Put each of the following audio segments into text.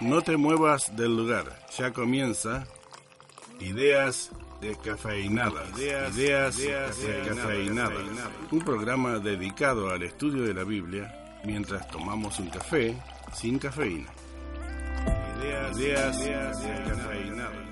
No te muevas del lugar. Ya comienza Ideas descafeinadas. Ideas, ideas, descafeinadas. Un programa dedicado al estudio de la Biblia mientras tomamos un café sin cafeína. Ideas, ideas, descafeinadas.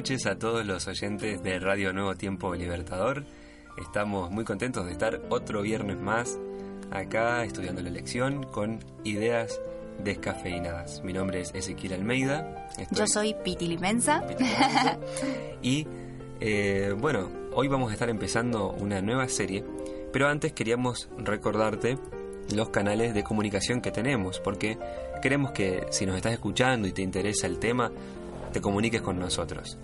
Noches a todos los oyentes de Radio Nuevo Tiempo Libertador. Estamos muy contentos de estar otro viernes más acá estudiando la lección con ideas descafeinadas. Mi nombre es Ezequiel Almeida. Estoy- Yo soy Piti Limensa. y eh, bueno, hoy vamos a estar empezando una nueva serie, pero antes queríamos recordarte los canales de comunicación que tenemos, porque queremos que si nos estás escuchando y te interesa el tema, te comuniques con nosotros.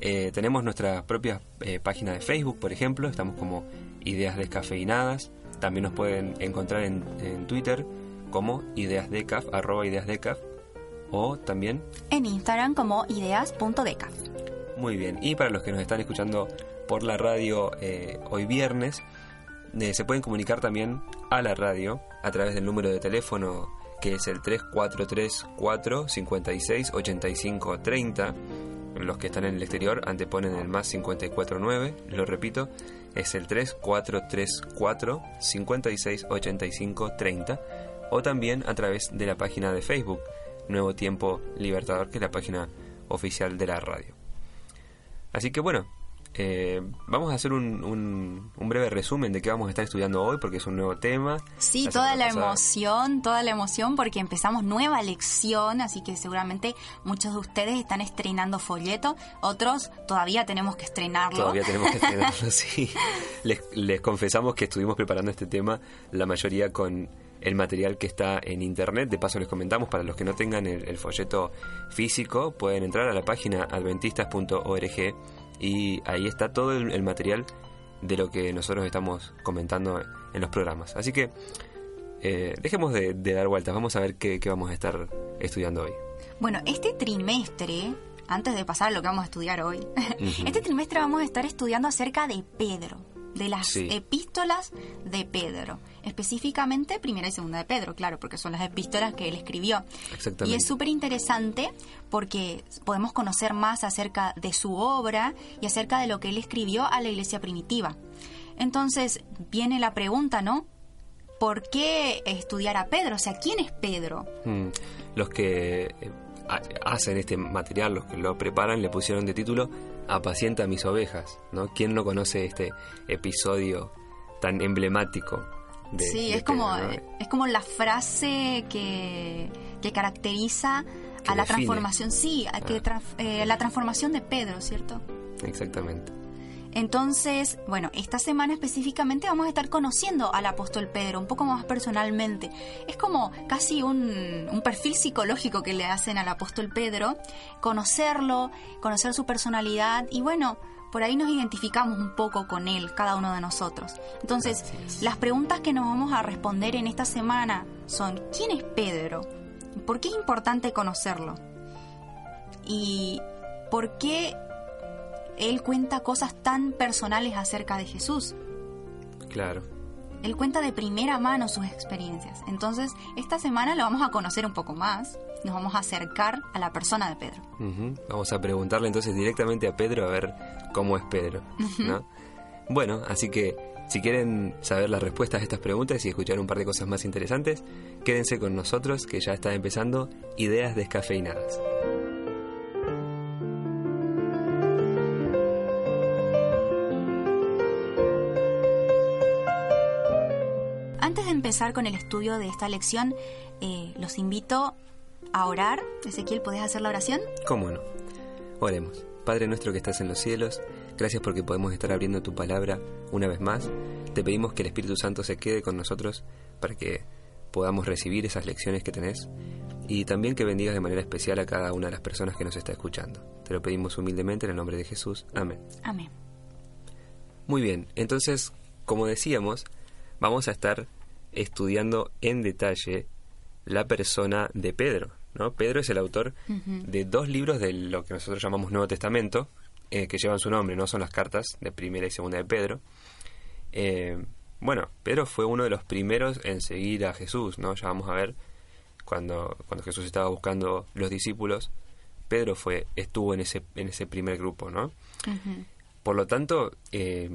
Eh, tenemos nuestra propia eh, página de Facebook, por ejemplo, estamos como Ideas Descafeinadas. También nos pueden encontrar en, en Twitter como ideasdecaf, arroba ideasdecaf, o también En Instagram como ideas.decaf. muy bien. Y para los que nos están escuchando por la radio eh, hoy viernes, eh, se pueden comunicar también a la radio a través del número de teléfono que es el 3434 56 85 30. Los que están en el exterior anteponen el más 549. Lo repito, es el 3434 56 85 30. O también a través de la página de Facebook Nuevo Tiempo Libertador, que es la página oficial de la radio. Así que bueno, eh, vamos a hacer un, un- un breve resumen de qué vamos a estar estudiando hoy, porque es un nuevo tema. Sí, La toda la pasada- emoción, toda la emoción porque empezamos nueva lección, así que seguramente muchos de ustedes están estrenando folleto, otros todavía tenemos que estrenarlo. Todavía tenemos que estrenarlo, sí. Les, les confesamos que estuvimos preparando este tema, la mayoría con el material que está en internet. De paso les comentamos, para los que no tengan el, el folleto físico, pueden entrar a la página adventistas.org y ahí está todo el, el material de lo que nosotros estamos comentando en los programas. Así que eh, dejemos de, de dar vueltas, vamos a ver qué, qué vamos a estar estudiando hoy. Bueno, este trimestre, antes de pasar a lo que vamos a estudiar hoy, este trimestre vamos a estar estudiando acerca de Pedro, de las Sí. epístolas de Pedro, específicamente primera y segunda de Pedro, claro, porque son las epístolas que él escribió. Exactamente. Y es súper interesante porque podemos conocer más acerca de su obra y acerca de lo que él escribió a la iglesia primitiva. Entonces viene la pregunta, ¿no? ¿Por qué estudiar a Pedro? O sea, ¿quién es Pedro? Mm, Los que eh, hacen este material, los que lo preparan, le pusieron de título Apacienta mis ovejas, ¿no? ¿Quién no conoce este episodio tan emblemático? De, sí, de es como, ¿no? eh, es como la frase que, que caracteriza Que a la define. transformación, sí, a que Ah. eh, la transformación de Pedro, ¿cierto? Exactamente. Entonces, bueno, esta semana específicamente vamos a estar conociendo al apóstol Pedro un poco más personalmente. Es como casi un, un perfil psicológico que le hacen al apóstol Pedro, conocerlo, conocer su personalidad y bueno, por ahí nos identificamos un poco con él, cada uno de nosotros. Entonces, las preguntas que nos vamos a responder en esta semana son, ¿quién es Pedro? ¿Por qué es importante conocerlo? ¿Y por qué él cuenta cosas tan personales acerca de Jesús? Claro. Él cuenta de primera mano sus experiencias. Entonces, esta semana lo vamos a conocer un poco más. Nos vamos a acercar a la persona de Pedro. Vamos a preguntarle entonces directamente a Pedro a ver cómo es Pedro. ¿no? Bueno, así que si quieren saber las respuestas a estas preguntas y escuchar un par de cosas más interesantes, quédense con nosotros que ya está empezando Ideas Descafeinadas. Empezar con el estudio de esta lección, eh, los invito a orar. Ezequiel, ¿podés hacer la oración? ¿Cómo no? Oremos. Padre nuestro que estás en los cielos, gracias porque podemos estar abriendo tu palabra una vez más. Te pedimos que el Espíritu Santo se quede con nosotros para que podamos recibir esas lecciones que tenés y también que bendigas de manera especial a cada una de las personas que nos está escuchando. Te lo pedimos humildemente en el nombre de Jesús. Amén. Amén. Muy bien, entonces, como decíamos, vamos a estar estudiando en detalle la persona de Pedro. ¿no? Pedro es el autor de dos libros de lo que nosotros llamamos Nuevo Testamento, eh, que llevan su nombre, no son las cartas de primera y segunda de Pedro. Eh, bueno, Pedro fue uno de los primeros en seguir a Jesús, ¿no? Ya vamos a ver cuando, cuando Jesús estaba buscando los discípulos, Pedro fue, estuvo en ese, en ese primer grupo, ¿no? Por lo tanto, eh,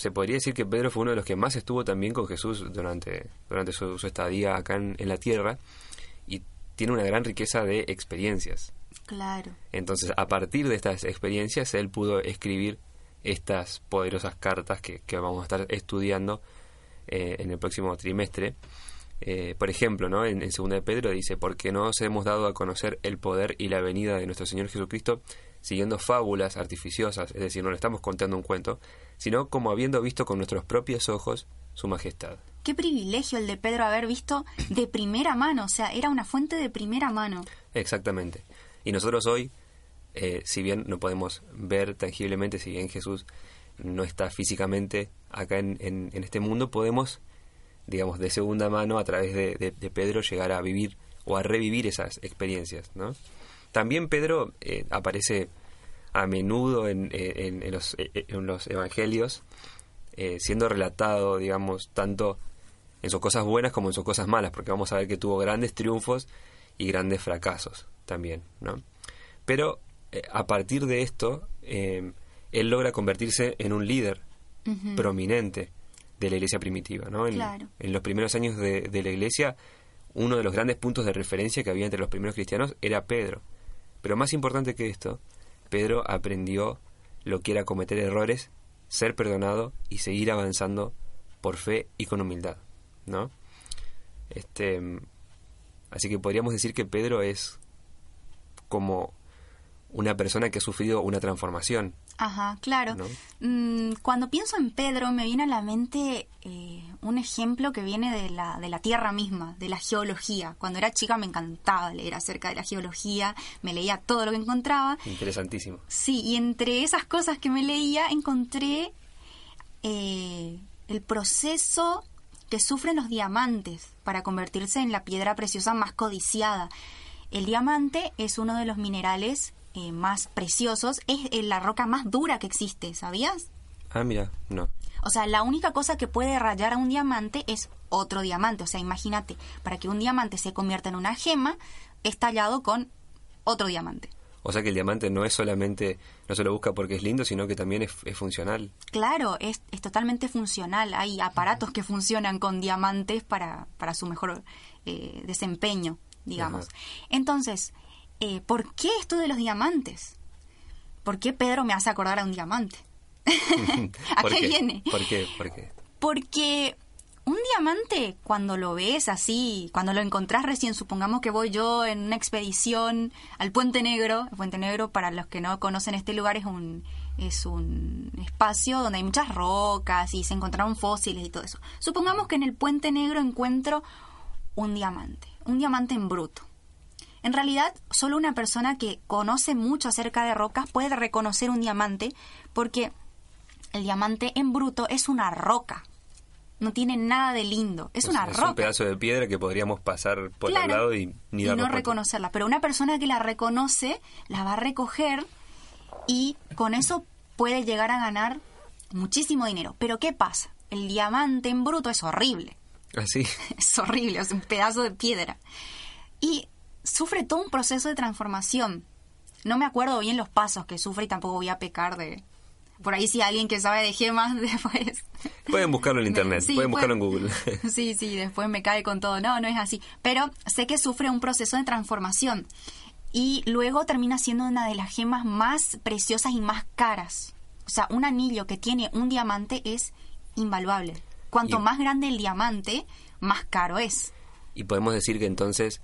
se podría decir que Pedro fue uno de los que más estuvo también con Jesús durante, durante su, estadía acá en, la tierra y tiene una gran riqueza de experiencias. Claro. Entonces, a partir de estas experiencias, él pudo escribir estas poderosas cartas que, vamos a estar estudiando eh, en el próximo trimestre. Eh, por ejemplo, ¿no? en, en 2 de Pedro dice, porque no os hemos dado a conocer el poder y la venida de nuestro Señor Jesucristo siguiendo fábulas artificiosas, es decir, no le estamos contando un cuento, sino como habiendo visto con nuestros propios ojos su majestad. Qué privilegio el de Pedro haber visto de primera mano, o sea, era una fuente de primera mano. Exactamente. Y nosotros hoy, eh, si bien no podemos ver tangiblemente, si bien Jesús no está físicamente acá en, en este mundo, podemos digamos, de segunda mano a través de, Pedro llegar a vivir o a revivir esas experiencias, ¿no? También Pedro eh, aparece a menudo en, eh, los, eh, en los, evangelios, siendo relatado, digamos, tanto en sus cosas buenas como en sus cosas malas, porque vamos a ver que tuvo grandes triunfos y grandes fracasos también, ¿no? Pero a partir de esto, él logra convertirse en un líder prominente de la iglesia primitiva. ¿no? En, en los primeros años de, de, la iglesia, uno de los grandes puntos de referencia que había entre los primeros cristianos era Pedro. Pero más importante que esto, Pedro aprendió lo que era cometer errores, ser perdonado y seguir avanzando por fe y con humildad. ¿no? Este, así que podríamos decir que Pedro es como una persona que ha sufrido una transformación. Ajá, claro. Mm, cuando pienso en Pedro me viene a la mente eh, un ejemplo que viene de la, de la tierra misma, de la geología. Cuando era chica me encantaba leer acerca de la geología, me leía todo lo que encontraba. Interesantísimo. Sí, y entre esas cosas que me leía encontré eh, el proceso que sufren los diamantes para convertirse en la piedra preciosa más codiciada. El diamante es uno de los minerales eh, más preciosos, es eh, la roca más dura que existe, ¿sabías? Ah, mira, no. O sea, la única cosa que puede rayar a un diamante es otro diamante. O sea, imagínate, para que un diamante se convierta en una gema, es tallado con otro diamante. O sea que el diamante no es solamente, no se lo busca porque es lindo, sino que también es, funcional. Claro, es, es, totalmente funcional. Hay aparatos que funcionan con diamantes para, para su mejor eh, desempeño, digamos. Entonces, eh, ¿por qué esto de los diamantes? ¿Por qué Pedro me hace acordar a un diamante? ¿A qué, viene? ¿Por qué? ¿Por qué? Porque un diamante, cuando lo ves así, cuando lo encontrás recién, supongamos que voy yo en una expedición al Puente Negro. El Puente Negro, para los que no conocen este lugar, es un, es un espacio donde hay muchas rocas y se encontraron fósiles y todo eso. Supongamos que en el Puente Negro encuentro un diamante, un diamante en bruto. En realidad, solo una persona que conoce mucho acerca de rocas puede reconocer un diamante porque el diamante en bruto es una roca. No tiene nada de lindo. Es una roca. Es un pedazo de piedra que podríamos pasar por el lado y ni y no reconocerla. Pero una persona que la reconoce la va a recoger y con eso puede llegar a ganar muchísimo dinero. Pero ¿qué pasa? El diamante en bruto es horrible. ¿Así? ¿Ah, es horrible, es un pedazo de piedra. Y sufre todo un proceso de transformación. No me acuerdo bien los pasos que sufre y tampoco voy a pecar de... Por ahí si alguien que sabe de gemas después... Pueden buscarlo en internet, pueden buscarlo en Google. sí, sí, después me cae con todo. No, no es así. Pero sé que sufre un proceso de transformación. Y luego termina siendo una de las gemas más preciosas y más caras. O sea, un anillo que tiene un diamante es invaluable. Cuanto Y- más grande el diamante, más caro es. Y podemos decir que entonces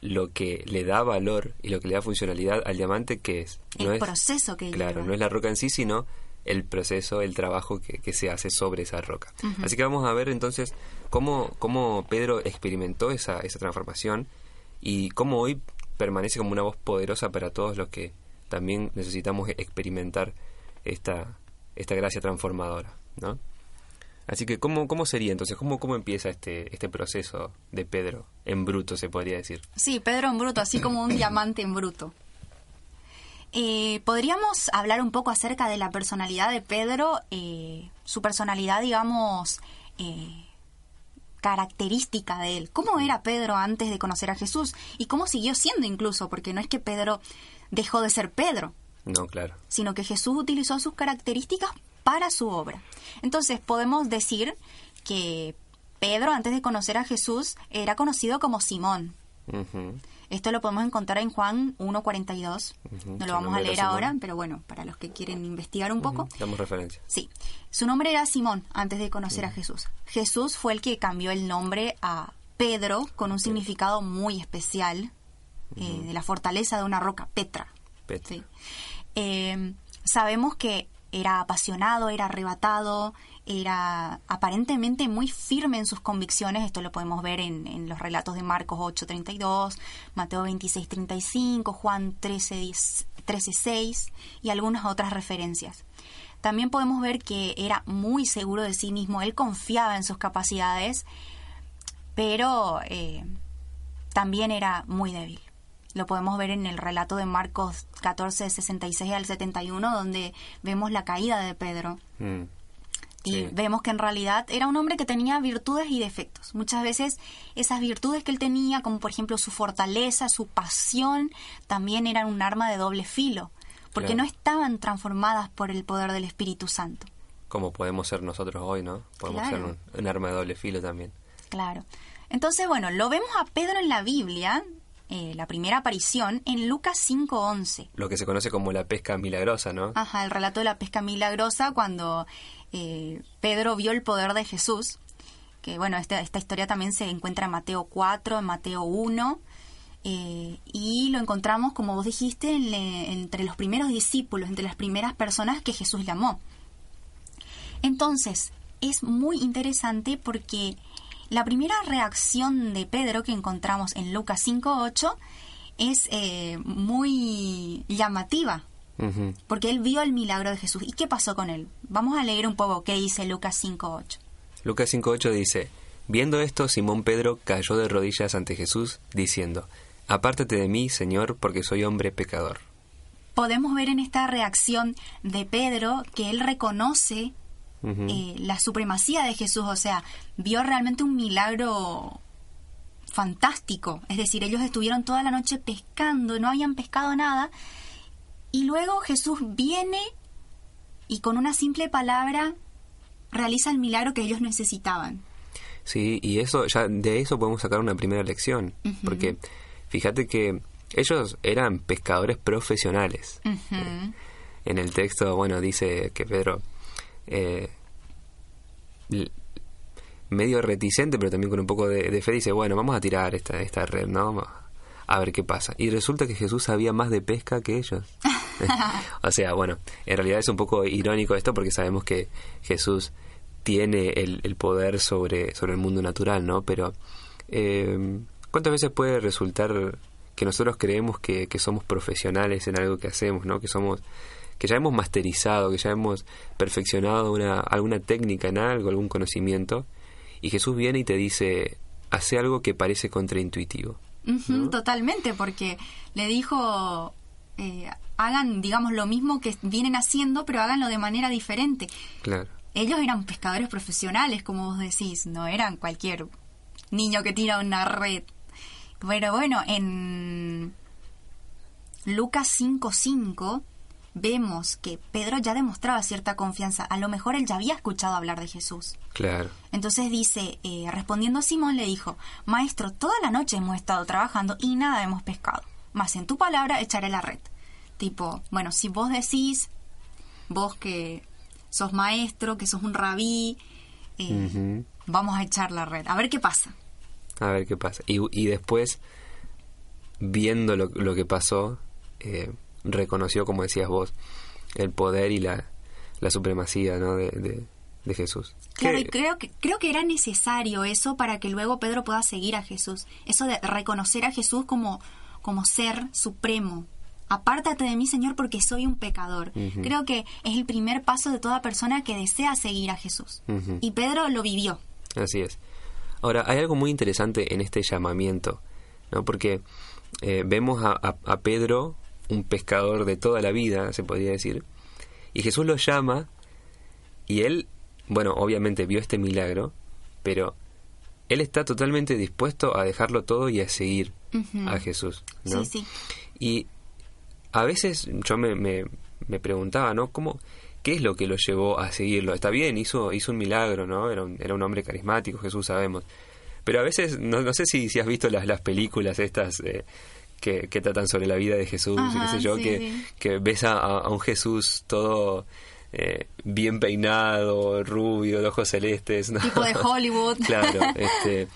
lo que le da valor y lo que le da funcionalidad al diamante, ¿qué es? El proceso que Claro, lleva. no es la roca en sí, sino el proceso, el trabajo que, que se hace sobre esa roca. Así que vamos a ver entonces cómo, cómo Pedro experimentó esa, esa transformación y cómo hoy permanece como una voz poderosa para todos los que también necesitamos experimentar esta, esta gracia transformadora, ¿no? Así que, ¿cómo, cómo sería entonces? ¿Cómo, ¿Cómo empieza este, este proceso de Pedro en bruto, se podría decir? Sí, Pedro en bruto, así como un diamante en bruto. Eh, Podríamos hablar un poco acerca de la personalidad de Pedro, eh, su personalidad, digamos, eh, característica de él. ¿Cómo era Pedro antes de conocer a Jesús? Y cómo siguió siendo incluso, porque no es que Pedro dejó de ser Pedro, No, claro. sino que Jesús utilizó sus características para su obra. Entonces podemos decir que Pedro, antes de conocer a Jesús, era conocido como Simón. Esto lo podemos encontrar en Juan 1.42. Ujú, No su lo vamos a leer ahora, pero bueno, para los que quieren investigar un poco. Damos referencia. Sí, su nombre era Simón antes de conocer a Jesús. Jesús fue el que cambió el nombre a Pedro con un significado muy especial eh, de la fortaleza de una roca, Petra. Petra. Sí. Eh, sabemos que era apasionado, era arrebatado, era aparentemente muy firme en sus convicciones. Esto lo podemos ver en, los relatos de Marcos 8:32, Mateo 26:35, Juan 13:10 13:6 y algunas otras referencias. También podemos ver que era muy seguro de sí mismo, él confiaba en sus capacidades, pero eh, también era muy débil. Lo podemos ver en el relato de Marcos 14, 66 al 71, donde vemos la caída de Pedro. Mm. Y Sí. vemos que en realidad era un hombre que tenía virtudes y defectos. Muchas veces esas virtudes que él tenía, como por ejemplo su fortaleza, su pasión, también eran un arma de doble filo, porque Claro. no estaban transformadas por el poder del Espíritu Santo. Como podemos ser nosotros hoy, ¿no? Podemos Claro. ser un, un arma de doble filo también. Claro. Entonces, bueno, lo vemos a Pedro en la Biblia, eh, la primera aparición, en Lucas 5.11. Lo que se conoce como la pesca milagrosa, ¿no? Ajá, el relato de la pesca milagrosa cuando eh, Pedro vio el poder de Jesús. Que bueno, esta, esta historia también se encuentra en Mateo 4, en Mateo 1. eh, y lo encontramos, como vos dijiste, en entre los primeros discípulos, entre las primeras personas que Jesús llamó. Entonces, es muy interesante porque la primera reacción de Pedro que encontramos en Lucas 5.8 es eh, muy llamativa, porque él vio el milagro de Jesús. ¿Y qué pasó con él? Vamos a leer un poco qué dice Lucas 5.8. Lucas 5.8 dice, Viendo esto, Simón Pedro cayó de rodillas ante Jesús, diciendo, Apártate de mí, Señor, porque soy hombre pecador. Podemos ver en esta reacción de Pedro que él reconoce Eh, la supremacía de Jesús, o sea, vio realmente un milagro fantástico. Es decir, ellos estuvieron toda la noche pescando, no habían pescado nada, y luego Jesús viene y con una simple palabra realiza el milagro que ellos necesitaban. Sí, y eso ya de eso podemos sacar una primera lección, porque fíjate que ellos eran pescadores profesionales. Ujú. En el texto, bueno, dice que Pedro, eh, medio reticente, pero también con un poco de, de fe, dice, bueno, vamos a tirar esta, esta red, ¿no? A ver qué pasa. Y resulta que Jesús sabía más de pesca que ellos. o sea, bueno, en realidad es un poco irónico esto porque sabemos que Jesús tiene el, el poder sobre, sobre el mundo natural, ¿no? Pero, eh, ¿cuántas veces puede resultar que nosotros creemos que, que somos profesionales en algo que hacemos, ¿no? Que somos que ya hemos masterizado, que ya hemos perfeccionado una, alguna técnica en algo, algún conocimiento, y Jesús viene y te dice, hace algo que parece contraintuitivo. Totalmente, porque le dijo, eh, hagan, digamos, lo mismo que vienen haciendo, pero háganlo de manera diferente. Claro. Ellos eran pescadores profesionales, como vos decís, no eran cualquier niño que tira una red. Pero bueno, en Lucas 5.5 vemos que Pedro ya demostraba cierta confianza. A lo mejor él ya había escuchado hablar de Jesús. Claro. Entonces dice, eh, respondiendo a Simón, le dijo, Maestro, toda la noche hemos estado trabajando y nada hemos pescado, mas en tu palabra echaré la red. Tipo, bueno, si vos decís, vos que sos maestro, que sos un rabí, eh, vamos a echar la red, a ver qué pasa. A ver qué pasa. Y, y después, viendo lo, lo que pasó, eh, reconoció, como decías vos, el poder y la, la supremacía ¿no? de, de, de Jesús. Claro, y creo que, creo que era necesario eso para que luego Pedro pueda seguir a Jesús. Eso de reconocer a Jesús como, como ser supremo. Apártate de mí, Señor, porque soy un pecador. Creo que es el primer paso de toda persona que desea seguir a Jesús. Y Pedro lo vivió. Así es. Ahora, hay algo muy interesante en este llamamiento, ¿no? Porque eh, vemos a, a- a Pedro, un pescador de toda la vida, se podría decir, y Jesús lo llama, y él, bueno, obviamente vio este milagro, pero él está totalmente dispuesto a dejarlo todo y a seguir a Jesús, ¿no? Sí, sí. Y a veces yo me, me, me preguntaba, ¿no? ¿Cómo, ¿Qué es lo que lo llevó a seguirlo? Está bien, hizo, hizo un milagro, ¿no? Era un, era un hombre carismático, Jesús sabemos. Pero a veces, no, no sé si, si has visto las, las películas estas eh, que, que tratan sobre la vida de Jesús, y qué sé yo, sí, que, sí. que ves a, a un Jesús todo eh, bien peinado, rubio, de ojos celestes. ¿no? Tipo de Hollywood. Claro, este,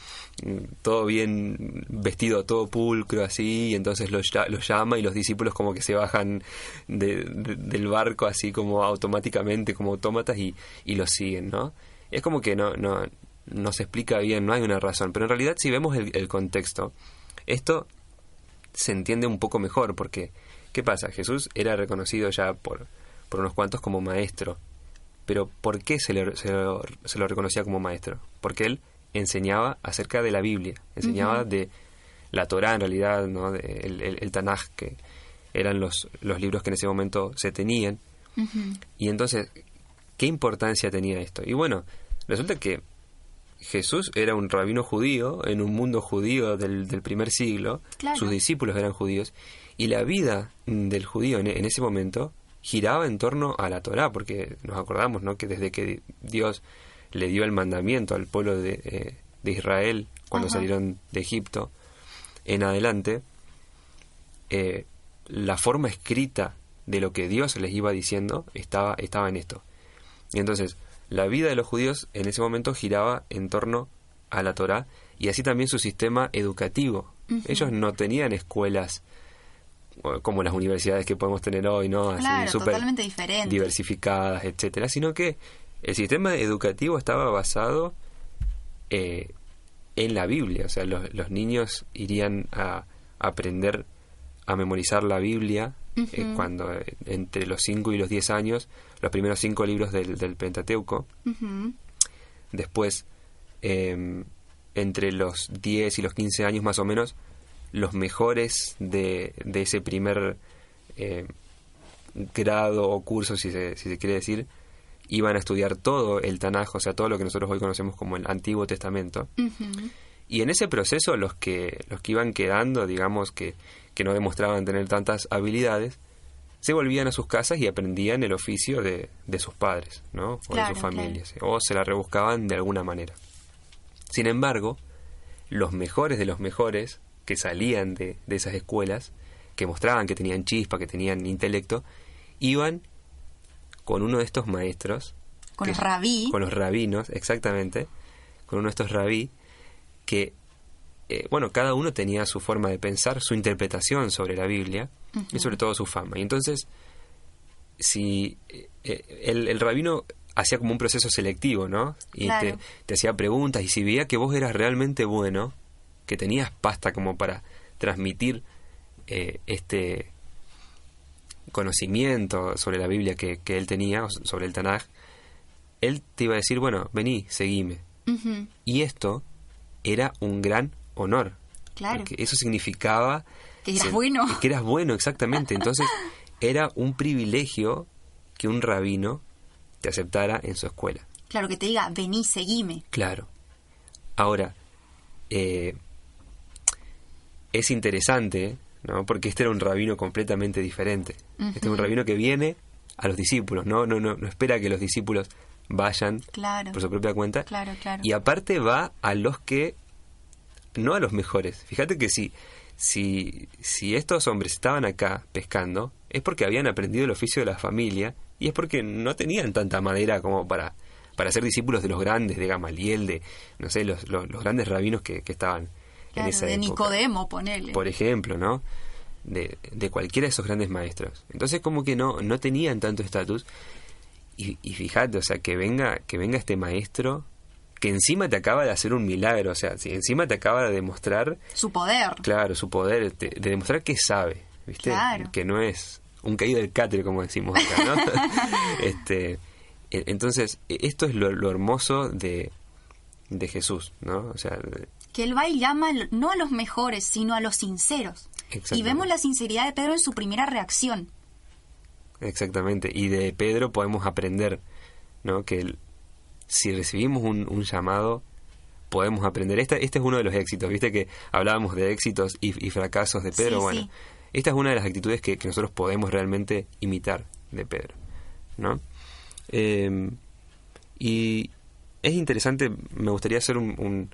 todo bien vestido, todo pulcro así, y entonces los, los llama y los discípulos como que se bajan de- de- del barco así como automáticamente, como autómatas, y, y los siguen, ¿no? Es como que no, no, no se explica bien, no hay una razón, pero en realidad si vemos el, el contexto, esto se entiende un poco mejor, porque, ¿qué pasa? Jesús era reconocido ya por, por unos cuantos como maestro, pero ¿por qué se, le- se lo, se lo reconocía como maestro? Porque él enseñaba acerca de la Biblia, enseñaba de la Torá en realidad, ¿no? De el, el, el Tanaj, que eran los, los libros que en ese momento se tenían. Y entonces, ¿qué importancia tenía esto? Y bueno, resulta que Jesús era un rabino judío en un mundo judío del, del primer siglo, Claro. sus discípulos eran judíos, y la vida del judío en, en ese momento giraba en torno a la Torá, porque nos acordamos ¿no? que desde que Dios le dio el mandamiento al pueblo de, eh, de Israel cuando Ajá. salieron de Egipto en adelante, eh, la forma escrita de lo que Dios les iba diciendo estaba, estaba en esto. Y entonces, la vida de los judíos en ese momento giraba en torno a la Torá y así también su sistema educativo. Ellos no tenían escuelas como las universidades que podemos tener hoy, ¿no? Así Claro, totalmente diferente. diversificadas, etcétera, sino que el sistema educativo estaba basado eh, en la Biblia, o sea, los, los niños irían a aprender a memorizar la Biblia eh, cuando eh, entre los 5 y los 10 años, los primeros cinco libros del, del Pentateuco, después eh, entre los 10 y los 15 años más o menos, los mejores de, de ese primer eh, grado o curso, si se, si se quiere decir, iban a estudiar todo el Tanaj, o sea, todo lo que nosotros hoy conocemos como el Antiguo Testamento. Y en ese proceso los que, los que iban quedando, digamos, que, que no demostraban tener tantas habilidades, se volvían a sus casas y aprendían el oficio de, de sus padres, ¿no? O Claro, de sus familias. O se la rebuscaban de alguna manera. Sin embargo, los mejores de los mejores que salían de, de esas escuelas, que mostraban que tenían chispa, que tenían intelecto, iban con uno de estos maestros. Con que- los rabí. Con los rabinos, exactamente. Con uno de estos rabí que, eh, bueno, cada uno tenía su forma de pensar, su interpretación sobre la Biblia y sobre todo su fama. Y entonces, si eh, eh, el, el rabino hacía como un proceso selectivo, ¿no? Y Claro. te, te hacía preguntas y si veía que vos eras realmente bueno, que tenías pasta como para transmitir eh, este conocimiento sobre la Biblia que, que él tenía, sobre el Tanaj, él te iba a decir, bueno, vení, seguime. Y esto era un gran honor. Claro. Porque eso significaba... Que eras se- bueno. Que eras bueno, exactamente. Entonces, era un privilegio que un rabino te aceptara en su escuela. Claro, que te diga, vení, seguime. Claro. Ahora, eh, es interesante, ¿no? Porque este era un rabino completamente diferente. Este es un rabino que viene a los discípulos, ¿no? No, no, no espera que los discípulos vayan Claro. por su propia cuenta. Claro, claro. Y aparte va a los que, no a los mejores. Fíjate que si, si, si estos hombres estaban acá pescando, es porque habían aprendido el oficio de la familia y es porque no tenían tanta madera como para, para ser discípulos de los grandes, de Gamaliel, de, no sé, los, los, grandes rabinos que, que estaban en esa de Nicodemo, ponele. Por ejemplo, ¿no? De, de, cualquiera de esos grandes maestros. Entonces como que no, no tenían tanto estatus. Y, y fíjate, o sea, que venga, que venga este maestro que encima te acaba de hacer un milagro, o sea, si encima te acaba de demostrar... Su poder. Claro, su poder, de, demostrar que sabe, ¿viste? Que no es un caído del catre, como decimos acá, ¿no? este, e, entonces, e, esto es lo, hermoso de, de Jesús, ¿no? O sea... Que él va y llama no a los mejores, sino a los sinceros. Y vemos la sinceridad de Pedro en su primera reacción. Exactamente, y de Pedro podemos aprender, ¿no? Que si recibimos un, llamado, podemos aprender. Este, este es uno de los éxitos, viste que hablábamos de éxitos y, fracasos de Pedro. bueno, esta es una de las actitudes que, nosotros podemos realmente imitar de Pedro, ¿no? Eh, y es interesante, me gustaría hacer un,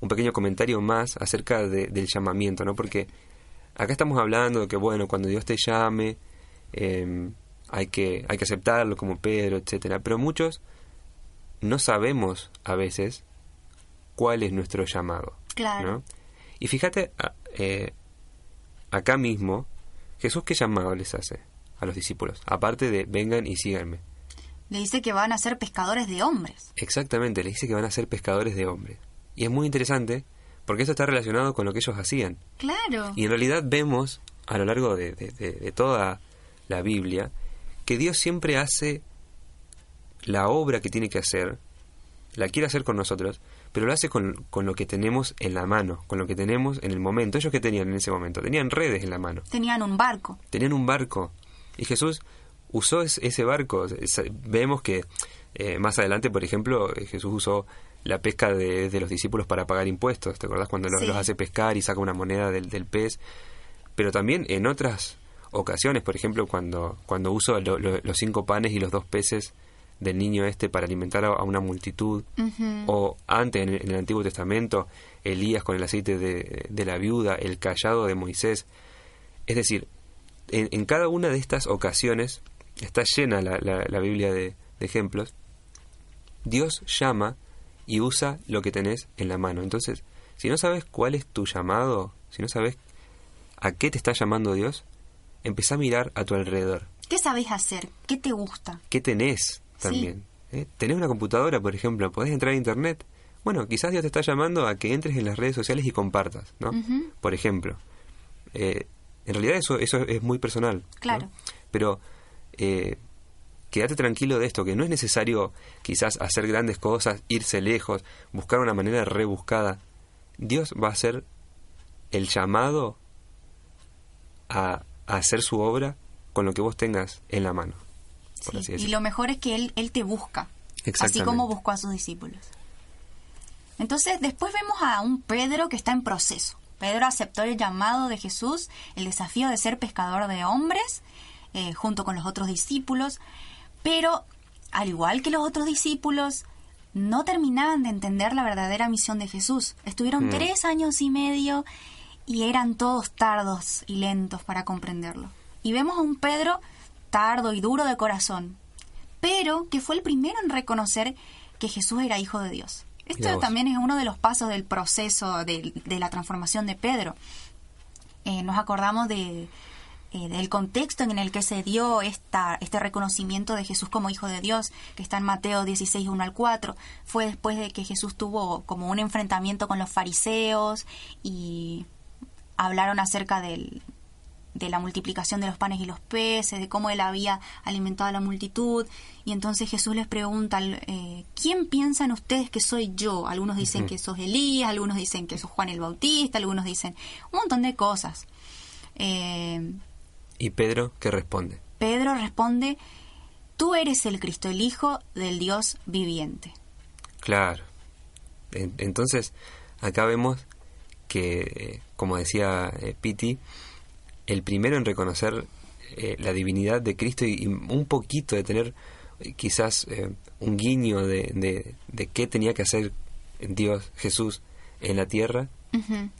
un, pequeño comentario más acerca del llamamiento, ¿no? Porque acá estamos hablando de que, bueno, cuando Dios te llame, eh, hay, que, hay que aceptarlo como Pedro, etcétera. Pero muchos no sabemos a veces cuál es nuestro llamado. Claro. Y fíjate, eh, acá mismo, Jesús qué llamado les hace a los discípulos, aparte de vengan y síganme. Le dice que van a ser pescadores de hombres. Exactamente, le dice que van a ser pescadores de hombres. Y es muy interesante porque esto está relacionado con lo que ellos hacían. Claro. Y en realidad vemos a lo largo de, de toda la Biblia que Dios siempre hace la obra que tiene que hacer, la quiere hacer con nosotros, pero lo hace con, con, lo que tenemos en la mano, con lo que tenemos en el momento. Ellos que tenían en ese momento, tenían redes en la mano. Tenían un barco. Tenían un barco. Y Jesús usó ese barco. Vemos que eh, más adelante, por ejemplo, Jesús usó la pesca de, los discípulos para pagar impuestos. ¿Te acordás cuando los, hace pescar y saca una moneda del, del, pez? Pero también en otras ocasiones, por ejemplo, cuando, cuando uso los cinco panes y los dos peces del niño este para alimentar a, una multitud, o antes en el, Antiguo Testamento, Elías con el aceite de, la viuda, el callado de Moisés. Es decir, en, cada una de estas ocasiones está llena la, la, Biblia de, ejemplos. Dios llama y usa lo que tenés en la mano. Entonces, si no sabes cuál es tu llamado, si no sabes a qué te está llamando Dios, empezá a mirar a tu alrededor. ¿Qué sabes hacer? ¿Qué te gusta? ¿Qué tenés? También. ¿eh? ¿Tenés una computadora, por ejemplo? ¿Podés entrar a Internet? Bueno, quizás Dios te está llamando a que entres en las redes sociales y compartas, ¿no? Por ejemplo. Eh, en realidad eso, eso es muy personal. Claro. Pero eh, quédate tranquilo de esto, que no es necesario quizás hacer grandes cosas, irse lejos, buscar una manera rebuscada. Dios va a hacer el llamado a hacer su obra con lo que vos tengas en la mano y lo mejor es que él, él te busca, así como buscó a sus discípulos. Entonces, después vemos a un Pedro que está en proceso. Pedro aceptó el llamado de Jesús, el desafío de ser pescador de hombres, eh, junto con los otros discípulos, pero al igual que los otros discípulos, no terminaban de entender la verdadera misión de Jesús. Estuvieron mm. tres años y medio y eran todos tardos y lentos para comprenderlo. Y vemos a un Pedro tardo y duro de corazón, pero que fue el primero en reconocer que Jesús era hijo de Dios. Esto también es uno de los pasos del proceso de, la transformación de Pedro. Eh, nos acordamos de, eh, del contexto en el que se dio esta, este reconocimiento de Jesús como Hijo de Dios, que está en Mateo 16, 1 al 4. Fue después de que Jesús tuvo como un enfrentamiento con los fariseos y hablaron acerca del, de la multiplicación de los panes y los peces, de cómo él había alimentado a la multitud. Y entonces Jesús les pregunta, eh, ¿quién piensan ustedes que soy yo? Algunos dicen que sos Elías, algunos dicen que sos Juan el Bautista, algunos dicen un montón de cosas. Eh, ¿Y Pedro qué responde? Pedro responde, tú eres el Cristo, el Hijo del Dios viviente. Claro. Entonces, acá vemos que, eh, como decía Piti, el primero en reconocer eh, la divinidad de Cristo y, un poquito de tener quizás eh, un guiño de, de, qué tenía que hacer Dios, Jesús, en la tierra,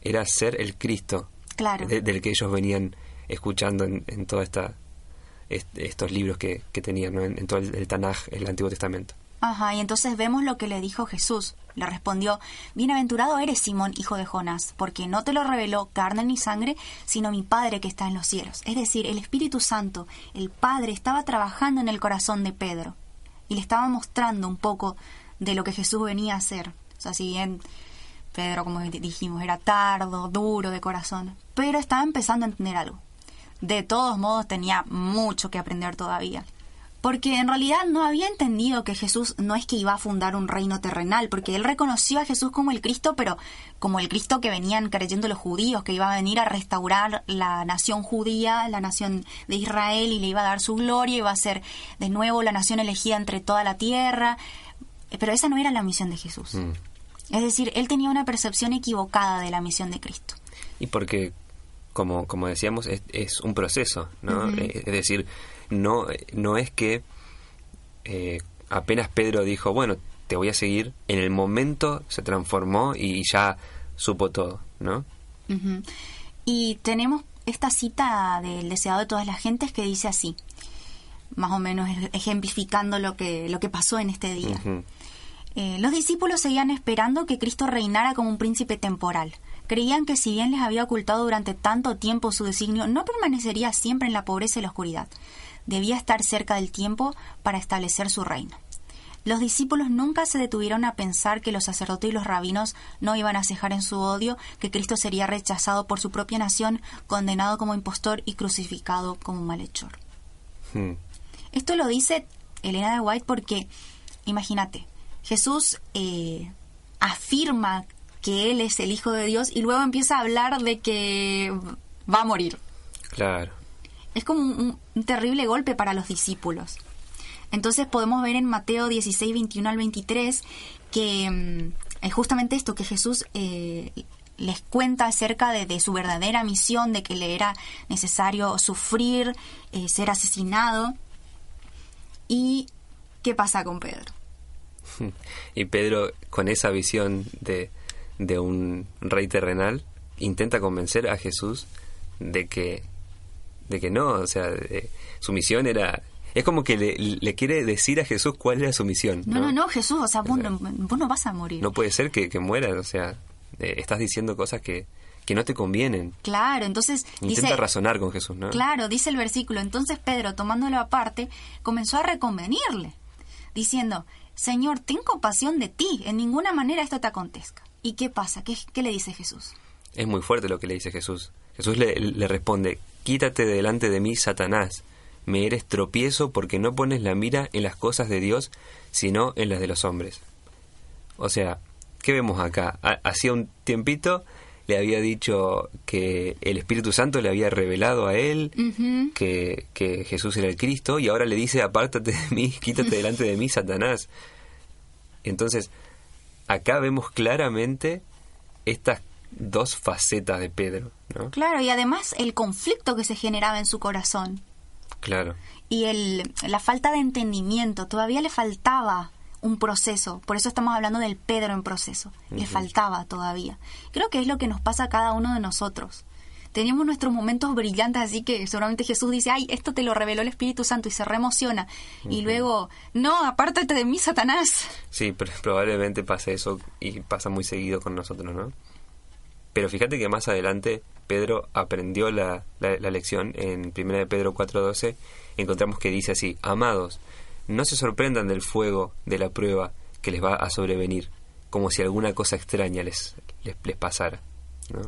era ser el Cristo claro. del que ellos venían escuchando en, todos esta, estos libros que, que tenían, en, todo el, Tanaj, el Antiguo Testamento. Ajá, y entonces vemos lo que le dijo Jesús. Le respondió, Bienaventurado eres Simón, hijo de Jonás, porque no te lo reveló carne ni sangre, sino mi Padre que está en los cielos. Es decir, el Espíritu Santo, el Padre, estaba trabajando en el corazón de Pedro y le estaba mostrando un poco de lo que Jesús venía a hacer. O sea, si bien Pedro, como dijimos, era tardo, duro de corazón, pero estaba empezando a entender algo. De todos modos, tenía mucho que aprender todavía porque en realidad no había entendido que Jesús no es que iba a fundar un reino terrenal, porque él reconoció a Jesús como el Cristo, pero como el Cristo que venían creyendo los judíos, que iba a venir a restaurar la nación judía, la nación de Israel, y le iba a dar su gloria, iba a ser de nuevo la nación elegida entre toda la tierra, pero esa no era la misión de Jesús. Mm. Es decir, él tenía una percepción equivocada de la misión de Cristo. Y porque, como, como decíamos, es, un proceso, ¿no? Es decir, no, no es que eh, apenas Pedro dijo, bueno, te voy a seguir, en el momento se transformó y ya supo todo, ¿no? Y tenemos esta cita del deseado de todas las gentes que dice así, más o menos ejemplificando lo que, lo que pasó en este día. Eh, los discípulos seguían esperando que Cristo reinara como un príncipe temporal. Creían que si bien les había ocultado durante tanto tiempo su designio, no permanecería siempre en la pobreza y la oscuridad debía estar cerca del tiempo para establecer su reino. Los discípulos nunca se detuvieron a pensar que los sacerdotes y los rabinos no iban a cejar en su odio, que Cristo sería rechazado por su propia nación, condenado como impostor y crucificado como malhechor. Hmm. Esto lo dice Elena de White porque, imagínate, Jesús eh, afirma que Él es el Hijo de Dios y luego empieza a hablar de que va a morir. Claro es como un, terrible golpe para los discípulos. Entonces podemos ver en Mateo 16, 21 al 23 que mm, es justamente esto, que Jesús eh, les cuenta acerca de, su verdadera misión, de que le era necesario sufrir, eh, ser asesinado. ¿Y qué pasa con Pedro? Y Pedro, con esa visión de, de un rey terrenal, intenta convencer a Jesús de que de que no, o sea, su misión era... Es como que le, quiere decir a Jesús cuál era su misión. No, no, no, Jesús, o sea, vos, no, vas a morir. No puede ser que, que mueras, o sea, eh, estás diciendo cosas que, que no te convienen. Claro, entonces... Intenta razonar con Jesús, ¿no? Claro, dice el versículo. Entonces Pedro, tomándolo aparte, comenzó a reconvenirle, diciendo, Señor, ten compasión de ti, en ninguna manera esto te acontezca. ¿Y qué pasa? ¿Qué, qué le dice Jesús? Es muy fuerte lo que le dice Jesús. Jesús le, le responde, Quítate delante de mí, Satanás. Me eres tropiezo porque no pones la mira en las cosas de Dios, sino en las de los hombres. O sea, ¿qué vemos acá? Hacía un tiempito le había dicho que el Espíritu Santo le había revelado a él que, que, Jesús era el Cristo y ahora le dice apártate de mí, quítate delante de mí, Satanás. Entonces, acá vemos claramente estas dos facetas de Pedro, ¿no? Claro, y además el conflicto que se generaba en su corazón. Claro. Y el, la falta de entendimiento, todavía le faltaba un proceso, por eso estamos hablando del Pedro en proceso, le faltaba todavía. Creo que es lo que nos pasa a cada uno de nosotros. Teníamos nuestros momentos brillantes, así que seguramente Jesús dice, ay, esto te lo reveló el Espíritu Santo y se reemociona. Y luego, no, apártate de mí, Satanás. Sí, pero probablemente pase eso y pasa muy seguido con nosotros, ¿no? Pero fíjate que más adelante Pedro aprendió la, la, lección. En 1 de Pedro 4.12 encontramos que dice así, Amados, no se sorprendan del fuego de la prueba que les va a sobrevenir, como si alguna cosa extraña les, les, pasara.